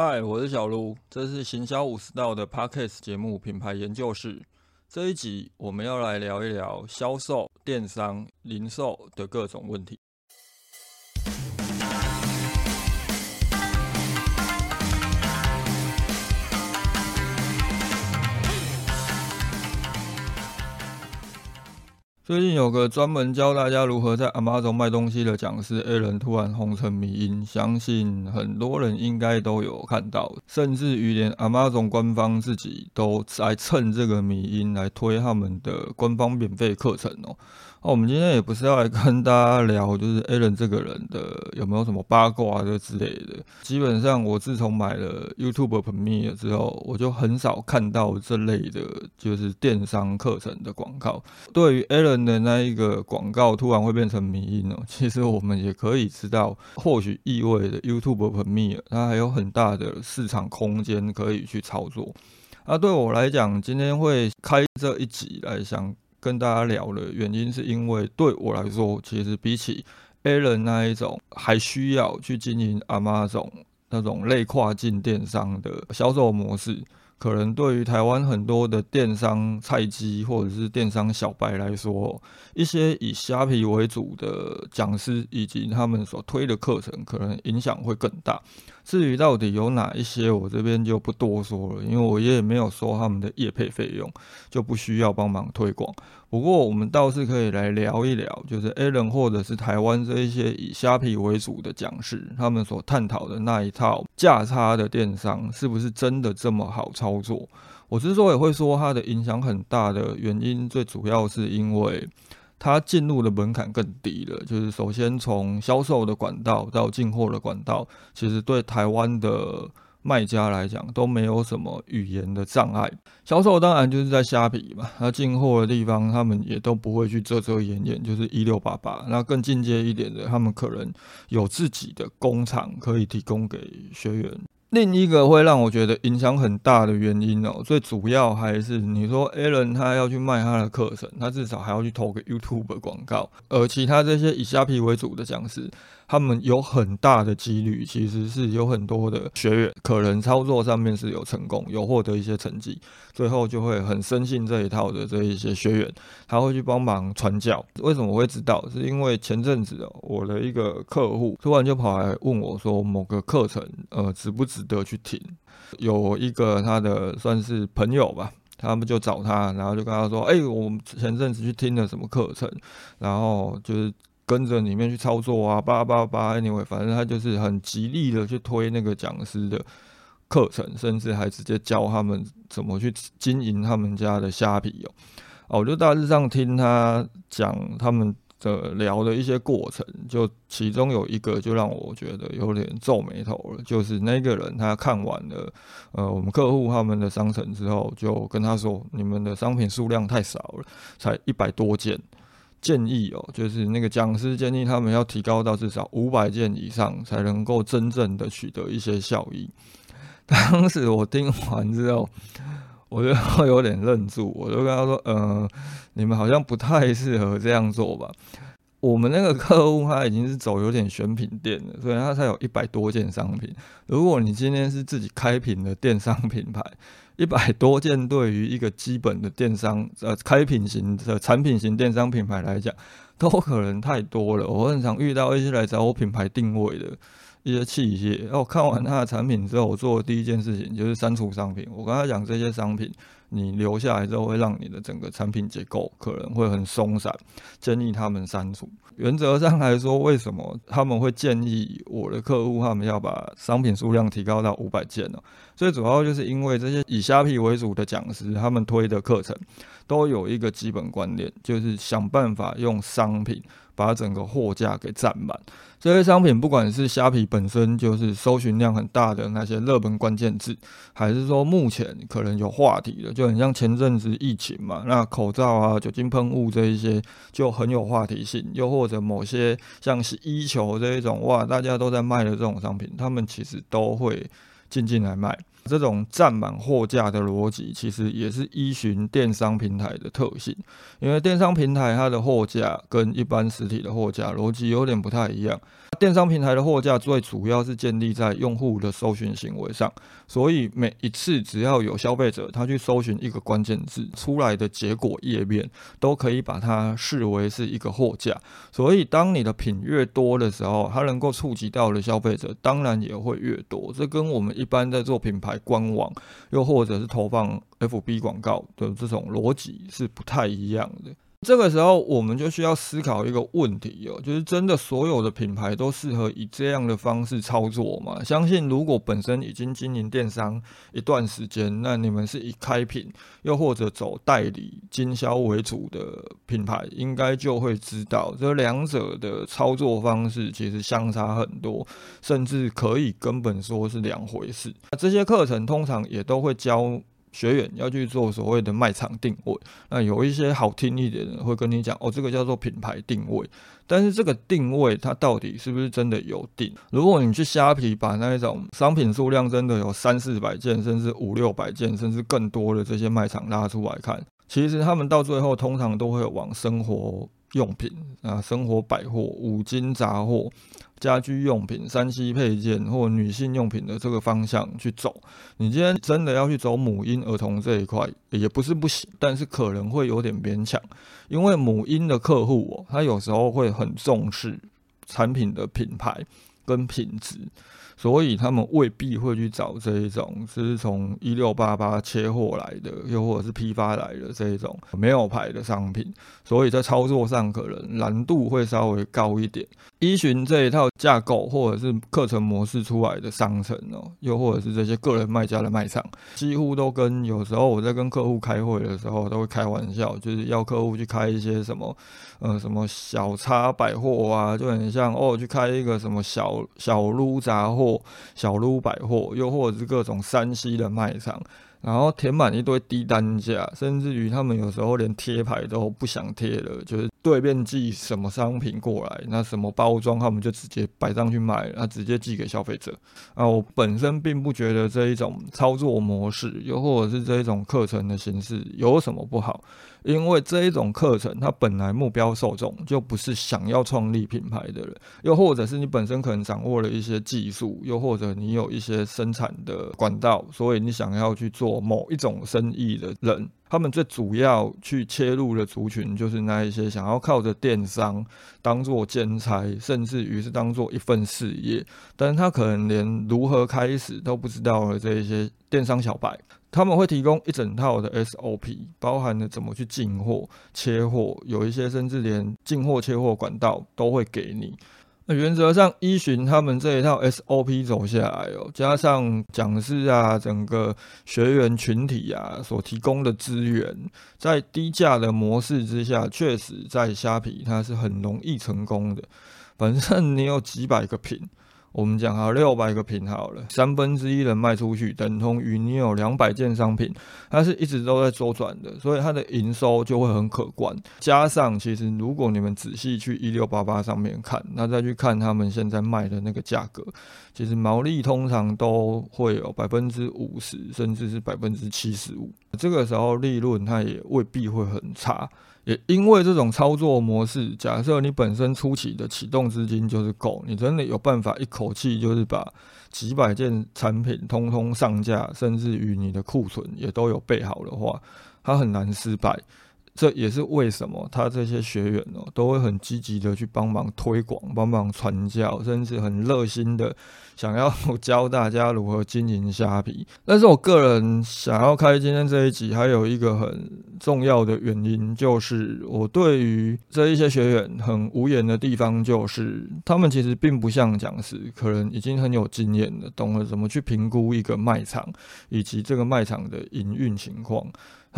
嗨，我是小卢，这是行销五十道的 Podcast 节目品牌研究室。这一集我们要来聊一聊销售、电商、零售的各种问题。最近有个专门教大家如何在 Amazon 卖东西的讲师 A 人突然红成迷因，相信很多人应该都有看到，甚至于连 Amazon 官方自己都在趁这个迷因来推他们的官方免费课程哦。哦我们今天也不是要来跟大家聊，就是 a l a n 这个人的有没有什么八卦的之类的。基本上，我自从买了 YouTube Premium 之后，我就很少看到这类的，就是电商课程的广告。对于 a l a n 的那一个广告突然会变成迷因哦，其实我们也可以知道，或许意味着 YouTube Premium 它还有很大的市场空间可以去操作。那对我来讲，今天会开这一集来想。跟大家聊的原因是因为对我来说，其实比起 A 人那一种还需要去经营 Amazon 那种类跨境电商的销售模式，可能对于台湾很多的电商菜鸡或者是电商小白来说，一些以虾皮为主的讲师以及他们所推的课程，可能影响会更大。至于到底有哪一些，我这边就不多说了，因为我也没有收他们的业配费用，就不需要帮忙推广。不过我们倒是可以来聊一聊，就是 Alan 或者是台湾这一些以虾皮为主的讲师，他们所探讨的那一套价差的电商，是不是真的这么好操作？我之所以会说它的影响很大的原因，最主要是因为。它进入的门槛更低了，就是首先从销售的管道到进货的管道，其实对台湾的卖家来讲都没有什么语言的障碍。销售当然就是在虾皮嘛，那进货的地方他们也都不会去遮遮掩掩，就是一六八八。那更进阶一点的，他们可能有自己的工厂可以提供给学员。另一个会让我觉得影响很大的原因哦，最主要还是你说 Alan 他要去卖他的课程，他至少还要去投个 YouTube 广告，而其他这些以虾皮为主的讲师。他们有很大的几率，其实是有很多的学员可能操作上面是有成功，有获得一些成绩，最后就会很深信这一套的这一些学员，他会去帮忙传教。为什么我会知道？是因为前阵子，我的一个客户突然就跑来问我说，某个课程呃值不值得去听？有一个他的算是朋友吧，他们就找他，然后就跟他说，哎，我们前阵子去听了什么课程，然后就是。跟着里面去操作啊，叭叭叭，anyway，反正他就是很极力的去推那个讲师的课程，甚至还直接教他们怎么去经营他们家的虾皮哦。哦，我就大致上听他讲他们的聊的一些过程，就其中有一个就让我觉得有点皱眉头了，就是那个人他看完了呃我们客户他们的商城之后，就跟他说：“你们的商品数量太少了，才一百多件。”建议哦，就是那个讲师建议他们要提高到至少五百件以上，才能够真正的取得一些效益。当时我听完之后，我就有点愣住，我就跟他说：“嗯，你们好像不太适合这样做吧？我们那个客户他已经是走有点选品店了，所以他才有一百多件商品。如果你今天是自己开品的电商品牌。”一百多件对于一个基本的电商呃开品型的产品型电商品牌来讲，都可能太多了。我很常遇到一些来找我品牌定位的一些企业，然后看完他的产品之后，我做的第一件事情就是删除商品。我跟他讲这些商品。你留下来之后，会让你的整个产品结构可能会很松散，建议他们删除。原则上来说，为什么他们会建议我的客户他们要把商品数量提高到五百件呢？最主要就是因为这些以虾皮为主的讲师，他们推的课程都有一个基本观念，就是想办法用商品。把整个货架给占满，这些商品不管是虾皮本身就是搜寻量很大的那些热门关键字，还是说目前可能有话题的，就很像前阵子疫情嘛，那口罩啊、酒精喷雾这一些就很有话题性，又或者某些像是衣球这一种，哇，大家都在卖的这种商品，他们其实都会进进来卖。这种占满货架的逻辑，其实也是依循电商平台的特性。因为电商平台它的货架跟一般实体的货架逻辑有点不太一样。电商平台的货架最主要是建立在用户的搜寻行为上，所以每一次只要有消费者他去搜寻一个关键字，出来的结果页面都可以把它视为是一个货架。所以当你的品越多的时候，它能够触及到的消费者当然也会越多。这跟我们一般在做品牌官网，又或者是投放 FB 广告的这种逻辑是不太一样的。这个时候，我们就需要思考一个问题哦，就是真的所有的品牌都适合以这样的方式操作吗？相信如果本身已经经营电商一段时间，那你们是以开品又或者走代理经销为主的品牌，应该就会知道这两者的操作方式其实相差很多，甚至可以根本说是两回事。这些课程通常也都会教。学员要去做所谓的卖场定位，那有一些好听一点的会跟你讲，哦，这个叫做品牌定位。但是这个定位它到底是不是真的有定？如果你去虾皮把那一种商品数量真的有三四百件，甚至五六百件，甚至更多的这些卖场拉出来看，其实他们到最后通常都会往生活用品啊、生活百货、五金杂货。家居用品、三 C 配件或女性用品的这个方向去走，你今天真的要去走母婴儿童这一块，也不是不行，但是可能会有点勉强，因为母婴的客户哦，他有时候会很重视产品的品牌跟品质。所以他们未必会去找这一种是从一六八八切货来的，又或者是批发来的这一种没有牌的商品，所以在操作上可能难度会稍微高一点。依循这一套架构或者是课程模式出来的商城哦，又或者是这些个人卖家的卖场，几乎都跟有时候我在跟客户开会的时候都会开玩笑，就是要客户去开一些什么呃什么小差百货啊，就很像哦去开一个什么小小撸杂货。小撸百货，又或者是各种山西的卖场，然后填满一堆低单价，甚至于他们有时候连贴牌都不想贴了，就是对面寄什么商品过来，那什么包装他们就直接摆上去卖，那直接寄给消费者。啊，我本身并不觉得这一种操作模式，又或者是这一种课程的形式有什么不好。因为这一种课程，它本来目标受众就不是想要创立品牌的人，又或者是你本身可能掌握了一些技术，又或者你有一些生产的管道，所以你想要去做某一种生意的人。他们最主要去切入的族群，就是那一些想要靠着电商当做兼差，甚至于是当做一份事业，但是他可能连如何开始都不知道的这一些电商小白，他们会提供一整套的 SOP，包含了怎么去进货、切货，有一些甚至连进货、切货管道都会给你。那原则上依循他们这一套 SOP 走下来哦，加上讲师啊，整个学员群体啊所提供的资源，在低价的模式之下，确实在虾皮它是很容易成功的。反正你有几百个品。我们讲好六百个品好了，三分之一人卖出去，等同于你有两百件商品，它是一直都在周转的，所以它的营收就会很可观。加上其实如果你们仔细去一六八八上面看，那再去看他们现在卖的那个价格，其实毛利通常都会有百分之五十，甚至是百分之七十五。这个时候利润它也未必会很差。也因为这种操作模式，假设你本身初期的启动资金就是够，你真的有办法一口气就是把几百件产品通通上架，甚至于你的库存也都有备好的话，它很难失败。这也是为什么他这些学员哦，都会很积极的去帮忙推广、帮忙传教，甚至很热心的想要教大家如何经营虾皮。但是我个人想要开今天这一集，还有一个很重要的原因，就是我对于这一些学员很无言的地方，就是他们其实并不像讲师，可能已经很有经验了，懂了怎么去评估一个卖场以及这个卖场的营运情况。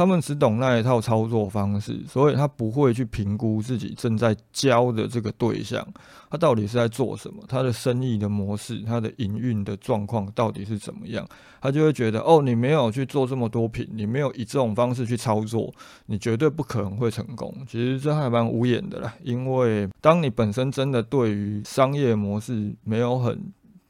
他们只懂那一套操作方式，所以他不会去评估自己正在教的这个对象，他到底是在做什么，他的生意的模式，他的营运的状况到底是怎么样，他就会觉得，哦，你没有去做这么多品，你没有以这种方式去操作，你绝对不可能会成功。其实这还蛮无言的啦，因为当你本身真的对于商业模式没有很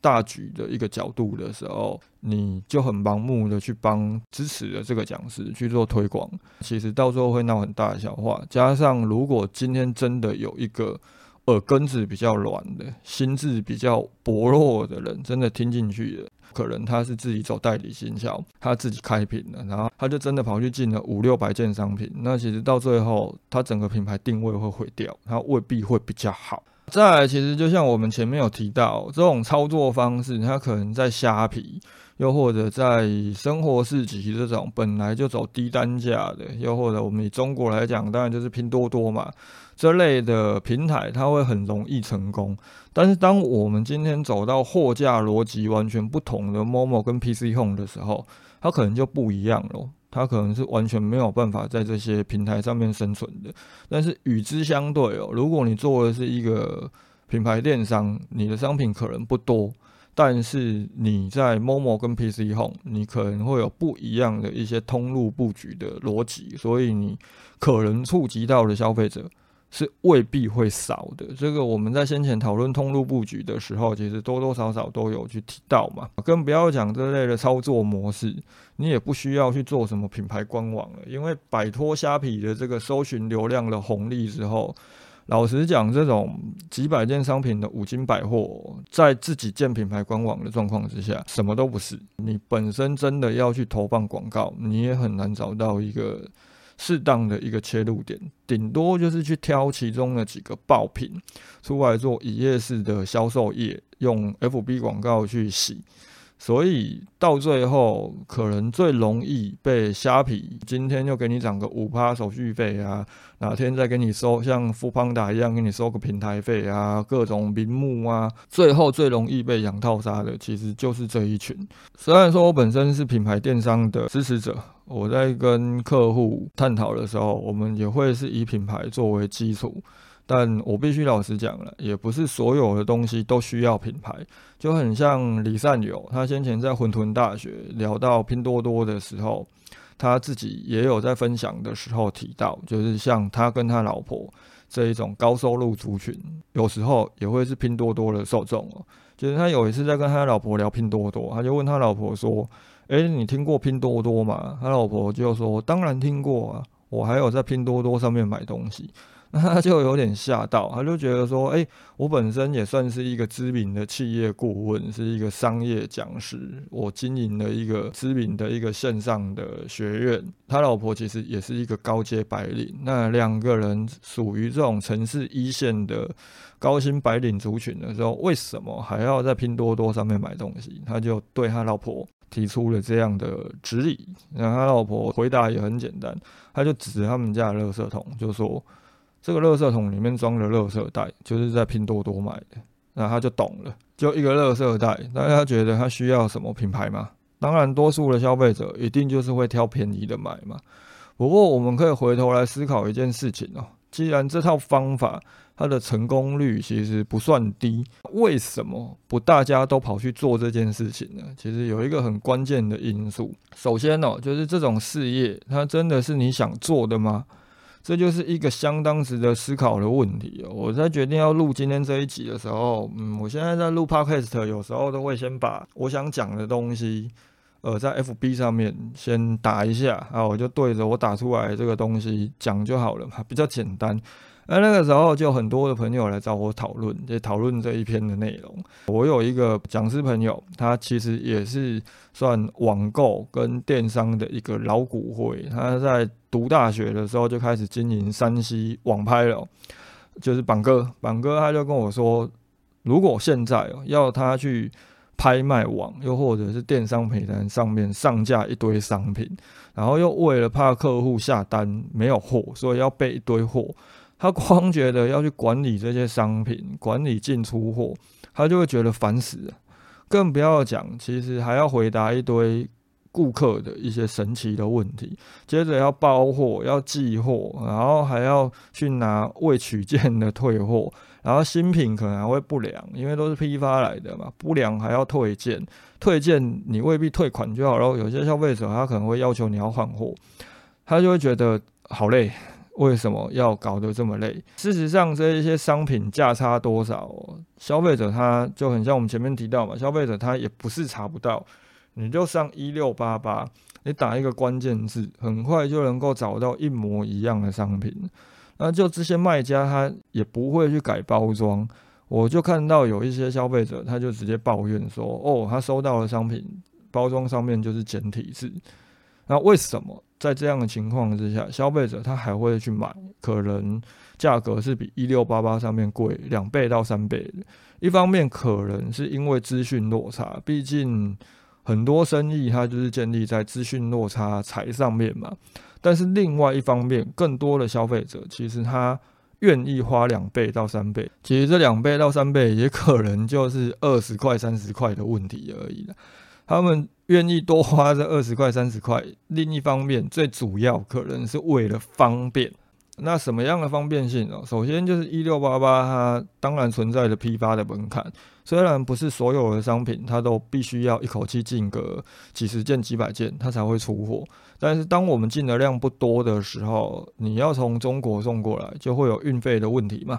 大局的一个角度的时候，你就很盲目的去帮支持的这个讲师去做推广，其实到最后会闹很大的笑话。加上如果今天真的有一个耳根子比较软的、心智比较薄弱的人，真的听进去了。可能他是自己走代理行销，他自己开品了，然后他就真的跑去进了五六百件商品。那其实到最后，他整个品牌定位会毁掉，他未必会比较好。再来，其实就像我们前面有提到，这种操作方式，它可能在虾皮，又或者在生活市集这种本来就走低单价的，又或者我们以中国来讲，当然就是拼多多嘛。这类的平台，它会很容易成功。但是，当我们今天走到货架逻辑完全不同的 Momo 跟 PC Home 的时候，它可能就不一样了。它可能是完全没有办法在这些平台上面生存的。但是与之相对哦，如果你做的是一个品牌电商，你的商品可能不多，但是你在 Momo 跟 PC Home，你可能会有不一样的一些通路布局的逻辑，所以你可能触及到的消费者。是未必会少的，这个我们在先前讨论通路布局的时候，其实多多少少都有去提到嘛。更不要讲这类的操作模式，你也不需要去做什么品牌官网了，因为摆脱虾皮的这个搜寻流量的红利之后，老实讲，这种几百件商品的五金百货，在自己建品牌官网的状况之下，什么都不是。你本身真的要去投放广告，你也很难找到一个。适当的一个切入点，顶多就是去挑其中的几个爆品出来做一夜式的销售业，用 FB 广告去洗。所以到最后，可能最容易被虾皮今天又给你涨个五趴手续费啊，哪天再给你收像富邦达一样给你收个平台费啊，各种名目啊，最后最容易被养套杀的，其实就是这一群。虽然说我本身是品牌电商的支持者，我在跟客户探讨的时候，我们也会是以品牌作为基础。但我必须老实讲了，也不是所有的东西都需要品牌，就很像李善友，他先前在混沌大学聊到拼多多的时候，他自己也有在分享的时候提到，就是像他跟他老婆这一种高收入族群，有时候也会是拼多多的受众哦。就是他有一次在跟他老婆聊拼多多，他就问他老婆说：“诶，你听过拼多多吗？”他老婆就说：“当然听过啊，我还有在拼多多上面买东西。”那他就有点吓到，他就觉得说：“哎，我本身也算是一个知名的企业顾问，是一个商业讲师，我经营了一个知名的一个线上的学院。他老婆其实也是一个高阶白领，那两个人属于这种城市一线的高薪白领族群的时候，为什么还要在拼多多上面买东西？他就对他老婆提出了这样的质疑。然后他老婆回答也很简单，他就指他们家的垃圾桶，就说。”这个垃圾桶里面装的垃圾袋，就是在拼多多买的，那他就懂了，就一个垃圾袋，那他觉得他需要什么品牌吗？当然，多数的消费者一定就是会挑便宜的买嘛。不过，我们可以回头来思考一件事情哦，既然这套方法它的成功率其实不算低，为什么不大家都跑去做这件事情呢？其实有一个很关键的因素，首先哦，就是这种事业，它真的是你想做的吗？这就是一个相当值得思考的问题。我在决定要录今天这一集的时候，嗯，我现在在录 podcast，有时候都会先把我想讲的东西，呃，在 FB 上面先打一下啊，我就对着我打出来这个东西讲就好了嘛，比较简单。那那个时候就很多的朋友来找我讨论，就讨论这一篇的内容。我有一个讲师朋友，他其实也是算网购跟电商的一个老骨灰。他在读大学的时候就开始经营山西网拍了，就是板哥。板哥他就跟我说，如果现在要他去拍卖网，又或者是电商平台上面上架一堆商品，然后又为了怕客户下单没有货，所以要备一堆货。他光觉得要去管理这些商品，管理进出货，他就会觉得烦死了。更不要讲，其实还要回答一堆顾客的一些神奇的问题，接着要包货、要寄货，然后还要去拿未取件的退货，然后新品可能还会不良，因为都是批发来的嘛，不良还要退件，退件你未必退款就好，然后有些消费者他可能会要求你要换货，他就会觉得好累。为什么要搞得这么累？事实上，这一些商品价差多少，消费者他就很像我们前面提到嘛，消费者他也不是查不到，你就上一六八八，你打一个关键字，很快就能够找到一模一样的商品。那就这些卖家他也不会去改包装，我就看到有一些消费者他就直接抱怨说，哦，他收到的商品包装上面就是简体字。那为什么在这样的情况之下，消费者他还会去买？可能价格是比一六八八上面贵两倍到三倍。一方面可能是因为资讯落差，毕竟很多生意它就是建立在资讯落差才上面嘛。但是另外一方面，更多的消费者其实他愿意花两倍到三倍，其实这两倍到三倍也可能就是二十块、三十块的问题而已了。他们愿意多花这二十块、三十块，另一方面，最主要可能是为了方便。那什么样的方便性呢？首先就是一六八八，它当然存在着批发的门槛。虽然不是所有的商品它都必须要一口气进个几十件、几百件，它才会出货。但是当我们进的量不多的时候，你要从中国送过来，就会有运费的问题嘛。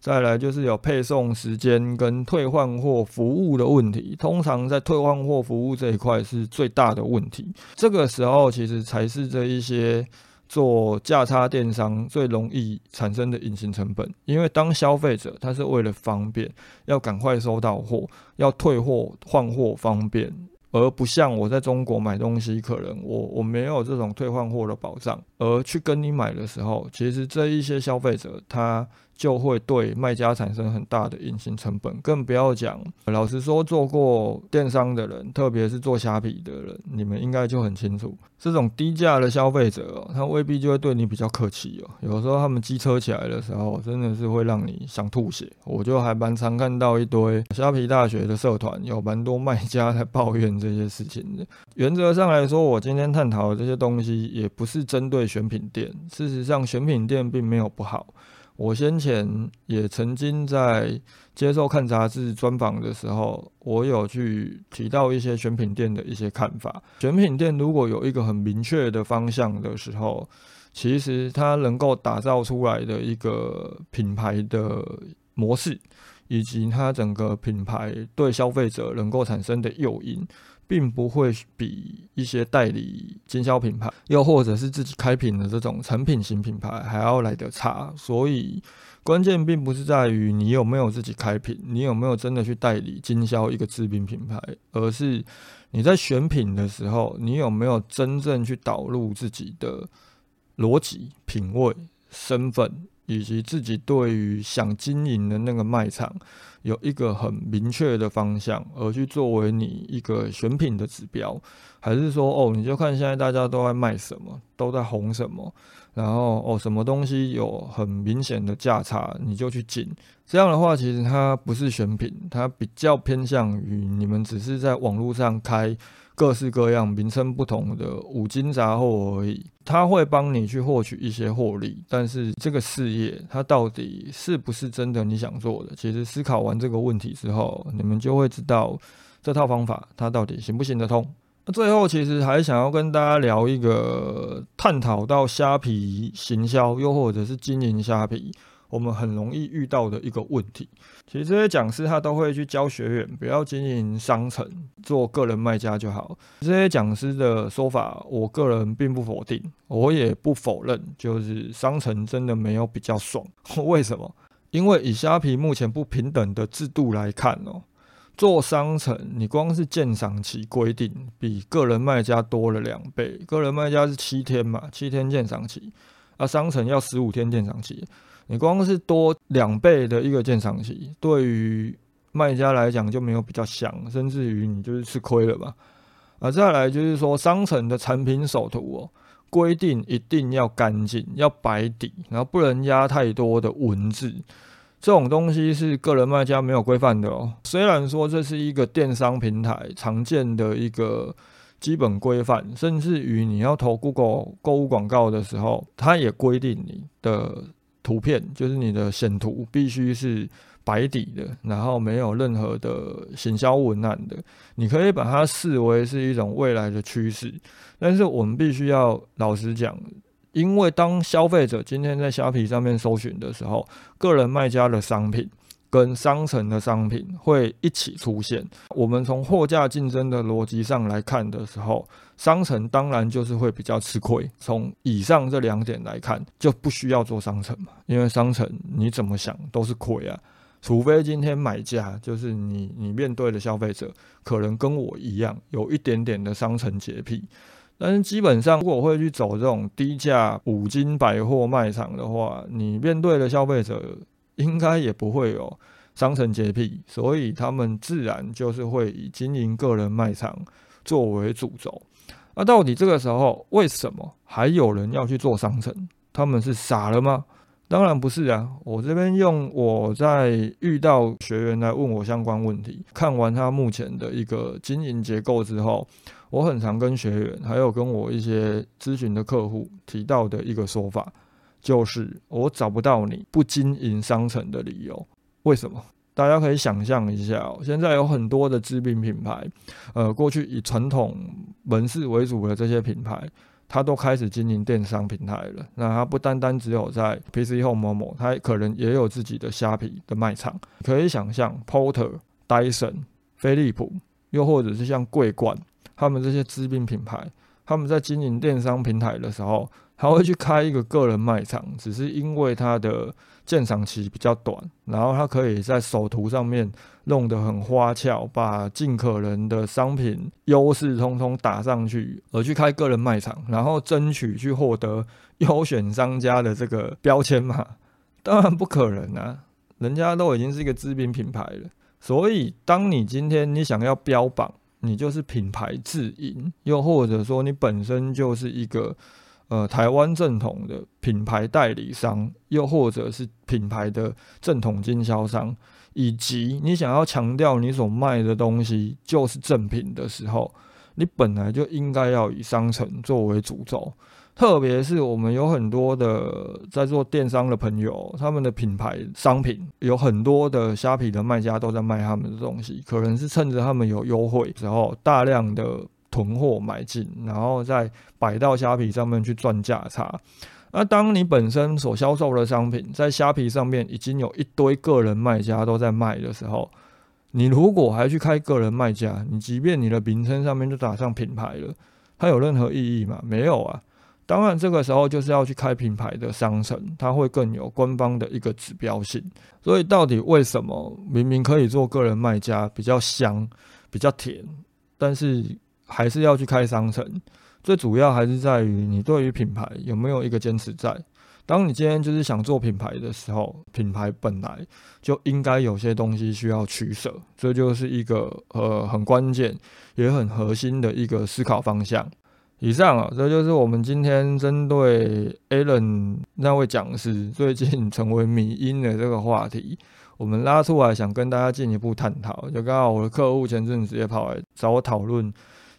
再来就是有配送时间跟退换货服务的问题，通常在退换货服务这一块是最大的问题。这个时候其实才是这一些做价差电商最容易产生的隐形成本，因为当消费者他是为了方便，要赶快收到货，要退货换货方便。而不像我在中国买东西，可能我我没有这种退换货的保障，而去跟你买的时候，其实这一些消费者他就会对卖家产生很大的隐形成本，更不要讲。老实说，做过电商的人，特别是做虾皮的人，你们应该就很清楚，这种低价的消费者哦，他未必就会对你比较客气哦。有时候他们机车起来的时候，真的是会让你想吐血。我就还蛮常看到一堆虾皮大学的社团，有蛮多卖家在抱怨这些事情的。原则上来说，我今天探讨的这些东西，也不是针对选品店。事实上，选品店并没有不好。我先前也曾经在接受看杂志专访的时候，我有去提到一些选品店的一些看法。选品店如果有一个很明确的方向的时候，其实它能够打造出来的一个品牌的模式，以及它整个品牌对消费者能够产生的诱因。并不会比一些代理经销品牌，又或者是自己开品的这种产品型品牌还要来得差。所以关键并不是在于你有没有自己开品，你有没有真的去代理经销一个知名品牌，而是你在选品的时候，你有没有真正去导入自己的逻辑、品味、身份。以及自己对于想经营的那个卖场有一个很明确的方向，而去作为你一个选品的指标，还是说哦，你就看现在大家都在卖什么，都在红什么，然后哦，什么东西有很明显的价差，你就去进。这样的话，其实它不是选品，它比较偏向于你们只是在网络上开。各式各样、名称不同的五金杂货而已，它会帮你去获取一些获利。但是这个事业它到底是不是真的你想做的？其实思考完这个问题之后，你们就会知道这套方法它到底行不行得通。那最后其实还想要跟大家聊一个探讨到虾皮行销，又或者是经营虾皮。我们很容易遇到的一个问题，其实这些讲师他都会去教学员不要经营商城，做个人卖家就好。这些讲师的说法，我个人并不否定，我也不否认，就是商城真的没有比较爽。为什么？因为以虾皮目前不平等的制度来看哦，做商城你光是鉴赏期规定比个人卖家多了两倍，个人卖家是七天嘛，七天鉴赏期，而商城要十五天鉴赏期。你光是多两倍的一个鉴赏期，对于卖家来讲就没有比较香，甚至于你就是吃亏了吧？啊，再来就是说商城的产品首图哦，规定一定要干净，要白底，然后不能压太多的文字，这种东西是个人卖家没有规范的哦。虽然说这是一个电商平台常见的一个基本规范，甚至于你要投 Google 购物广告的时候，它也规定你的。图片就是你的显图必须是白底的，然后没有任何的行销文案的。你可以把它视为是一种未来的趋势，但是我们必须要老实讲，因为当消费者今天在虾皮上面搜寻的时候，个人卖家的商品跟商城的商品会一起出现。我们从货架竞争的逻辑上来看的时候，商城当然就是会比较吃亏。从以上这两点来看，就不需要做商城嘛，因为商城你怎么想都是亏啊。除非今天买家就是你，你面对的消费者可能跟我一样有一点点的商城洁癖，但是基本上如果会去走这种低价五金百货卖场的话，你面对的消费者应该也不会有商城洁癖，所以他们自然就是会以经营个人卖场作为主轴。那到底这个时候为什么还有人要去做商城？他们是傻了吗？当然不是啊，我这边用我在遇到学员来问我相关问题，看完他目前的一个经营结构之后，我很常跟学员还有跟我一些咨询的客户提到的一个说法，就是我找不到你不经营商城的理由。为什么？大家可以想象一下，哦现在有很多的知名品牌，呃，过去以传统门市为主的这些品牌。它都开始经营电商平台了，那它不单单只有在 PC Home 某某，它可能也有自己的虾皮的卖场。可以想象，Porter、Dyson、飞利浦，又或者是像桂冠，他们这些知名品牌，他们在经营电商平台的时候。他会去开一个个人卖场，只是因为他的鉴赏期比较短，然后他可以在首图上面弄得很花俏，把尽可能的商品优势通通打上去，而去开个人卖场，然后争取去获得优选商家的这个标签嘛？当然不可能啊，人家都已经是一个知名品牌了。所以，当你今天你想要标榜，你就是品牌自营，又或者说你本身就是一个。呃，台湾正统的品牌代理商，又或者是品牌的正统经销商，以及你想要强调你所卖的东西就是正品的时候，你本来就应该要以商城作为主轴。特别是我们有很多的在做电商的朋友，他们的品牌商品有很多的虾皮的卖家都在卖他们的东西，可能是趁着他们有优惠时候大量的。囤货买进，然后再摆到虾皮上面去赚价差。那当你本身所销售的商品在虾皮上面已经有一堆个人卖家都在卖的时候，你如果还去开个人卖家，你即便你的名称上面就打上品牌了，它有任何意义吗？没有啊。当然，这个时候就是要去开品牌的商城，它会更有官方的一个指标性。所以，到底为什么明明可以做个人卖家比较香、比较甜，但是？还是要去开商城，最主要还是在于你对于品牌有没有一个坚持在。当你今天就是想做品牌的时候，品牌本来就应该有些东西需要取舍，这就是一个呃很关键也很核心的一个思考方向。以上啊，这就是我们今天针对 Alan 那位讲师最近成为迷因的这个话题，我们拉出来想跟大家进一步探讨。就刚好我的客户前阵子也跑来找我讨论。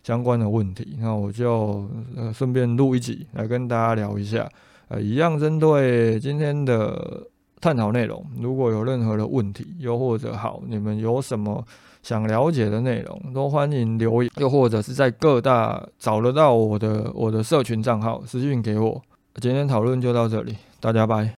相关的问题，那我就呃顺便录一集来跟大家聊一下，呃，一样针对今天的探讨内容，如果有任何的问题，又或者好，你们有什么想了解的内容，都欢迎留言，又或者是在各大找得到我的我的社群账号私讯给我。今天讨论就到这里，大家拜。